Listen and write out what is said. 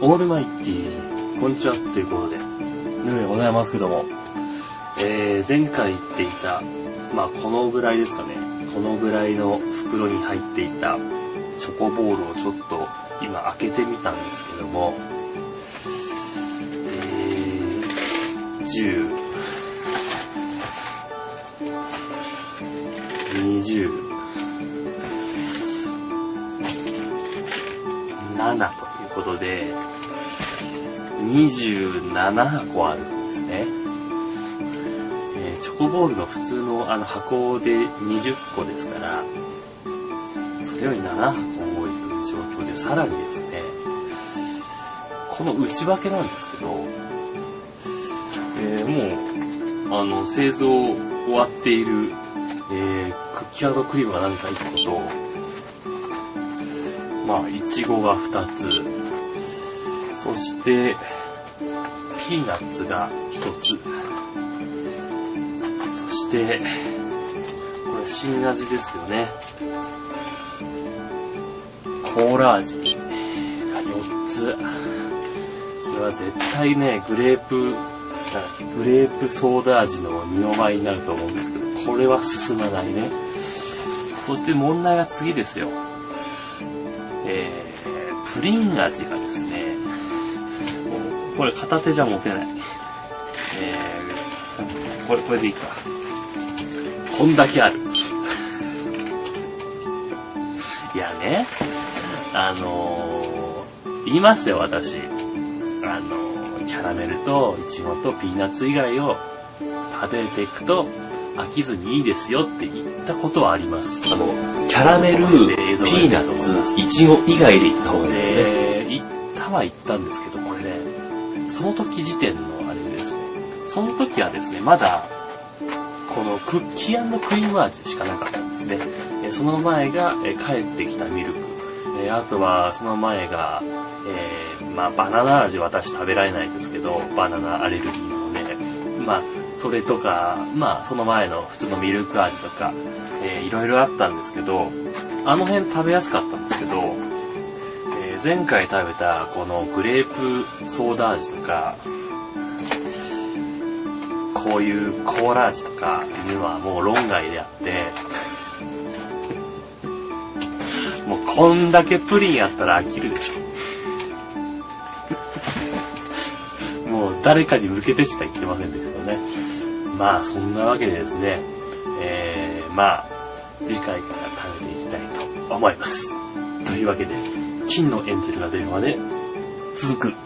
オールマイティー、こんにちは、ということで、ヌーでございますけども、えー、前回言っていた、まあ、このぐらいですかね、このぐらいの袋に入っていたチョコボールをちょっと今開けてみたんですけども、えー、10、20、7と。ことで、27箱あるんですね。えーチョコボールの普通のあの箱で20個ですから、それより7箱多いという状況で、さらにですね、この内訳なんですけど、えーもう、あの、製造終わっている、えークッキークリームが何か1個と、まあ、いちごが2つ、そして、ピーナッツが1つ、そして、これ新味ですよね。コーラ味が4つ。これは絶対ね、グレープ、グレープソーダ味の二の舞になると思うんですけど、これは進まないね。そして問題は次ですよ。えー、プリン味がですね、これ片手じゃ持てない。えー、これ、これでいいか。こんだけある。いやね、あのー、言いましたよ、私。あのー、キャラメルとイチゴとピーナッツ以外を食べていくと飽きずにいいですよって言ったことはあります。あの、キャラメル、ピーナッツ、イチゴ以外で行った方がいいですね。で、行ったは行ったんですけど、これね、その時時点のあれですね、その時はですね、まだ、このクッキークリーム味しかなかったんですね。えその前が、え帰ってきたミルク。えあとは、その前が、えーまあ、バナナ味私食べられないですけど、バナナアレルギーなので、まあ、それとか、まあ、その前の普通のミルク味とか、えーいろいろあったんですけど、あの辺食べやすかったんですけど、ー前回食べたこのグレープソーダ味とか、こういうコーラ味とかいうのはもう論外であって、もうこんだけプリンやったら飽きるでしょ。もう誰かに向けてしか言ってませんですけどね。まあそんなわけでですね、えー、まあ次回から食べていきたいと思います。というわけで、金のエンゼルが電話で続く。